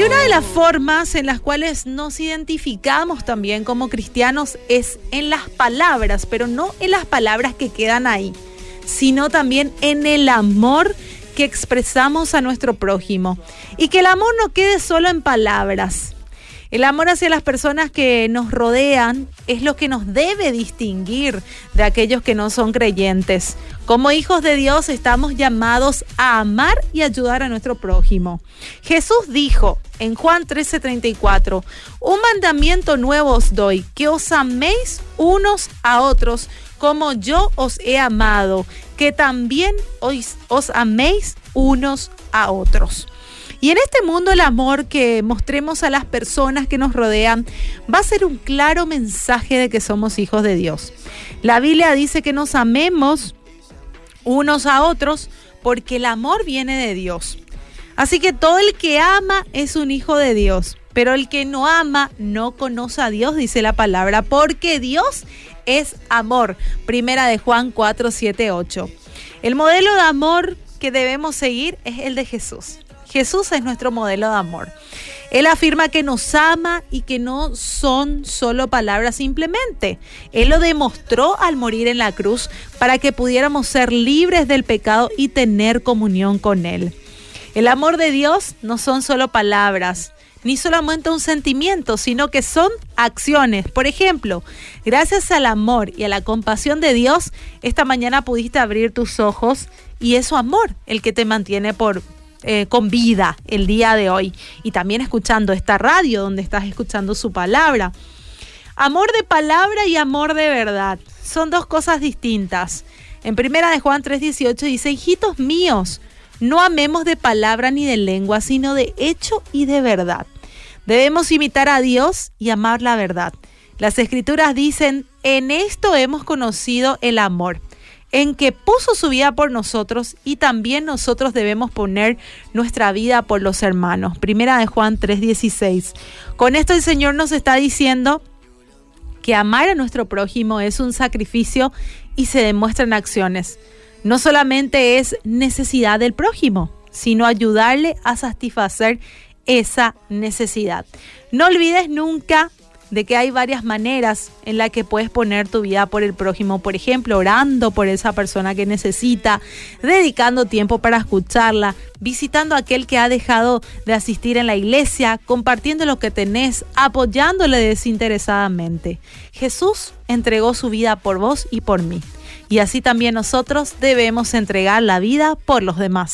Y una de las formas en las cuales nos identificamos también como cristianos es en las palabras, pero no en las palabras que quedan ahí, sino también en el amor que expresamos a nuestro prójimo. Y que el amor no quede solo en palabras, el amor hacia las personas que nos rodean es lo que nos debe distinguir de aquellos que no son creyentes. Como hijos de Dios estamos llamados a amar y ayudar a nuestro prójimo. Jesús dijo en Juan 13:34, un mandamiento nuevo os doy, que os améis unos a otros como yo os he amado, que también os, os améis unos a otros. Y en este mundo el amor que mostremos a las personas que nos rodean va a ser un claro mensaje de que somos hijos de Dios. La Biblia dice que nos amemos unos a otros porque el amor viene de Dios. Así que todo el que ama es un hijo de Dios, pero el que no ama no conoce a Dios, dice la palabra, porque Dios es amor. Primera de Juan 4, 7, 8. El modelo de amor que debemos seguir es el de Jesús. Jesús es nuestro modelo de amor. Él afirma que nos ama y que no son solo palabras simplemente. Él lo demostró al morir en la cruz para que pudiéramos ser libres del pecado y tener comunión con Él. El amor de Dios no son solo palabras, ni solamente un sentimiento, sino que son acciones. Por ejemplo, gracias al amor y a la compasión de Dios, esta mañana pudiste abrir tus ojos y es su amor el que te mantiene por, eh, con vida el día de hoy y también escuchando esta radio donde estás escuchando su palabra. Amor de palabra y amor de verdad son dos cosas distintas. En primera de Juan 3:18 dice, hijitos míos, no amemos de palabra ni de lengua, sino de hecho y de verdad. Debemos imitar a Dios y amar la verdad. Las escrituras dicen, en esto hemos conocido el amor en que puso su vida por nosotros y también nosotros debemos poner nuestra vida por los hermanos. Primera de Juan 3:16. Con esto el Señor nos está diciendo que amar a nuestro prójimo es un sacrificio y se demuestra en acciones. No solamente es necesidad del prójimo, sino ayudarle a satisfacer esa necesidad. No olvides nunca de que hay varias maneras en las que puedes poner tu vida por el prójimo, por ejemplo, orando por esa persona que necesita, dedicando tiempo para escucharla, visitando a aquel que ha dejado de asistir en la iglesia, compartiendo lo que tenés, apoyándole desinteresadamente. Jesús entregó su vida por vos y por mí. Y así también nosotros debemos entregar la vida por los demás.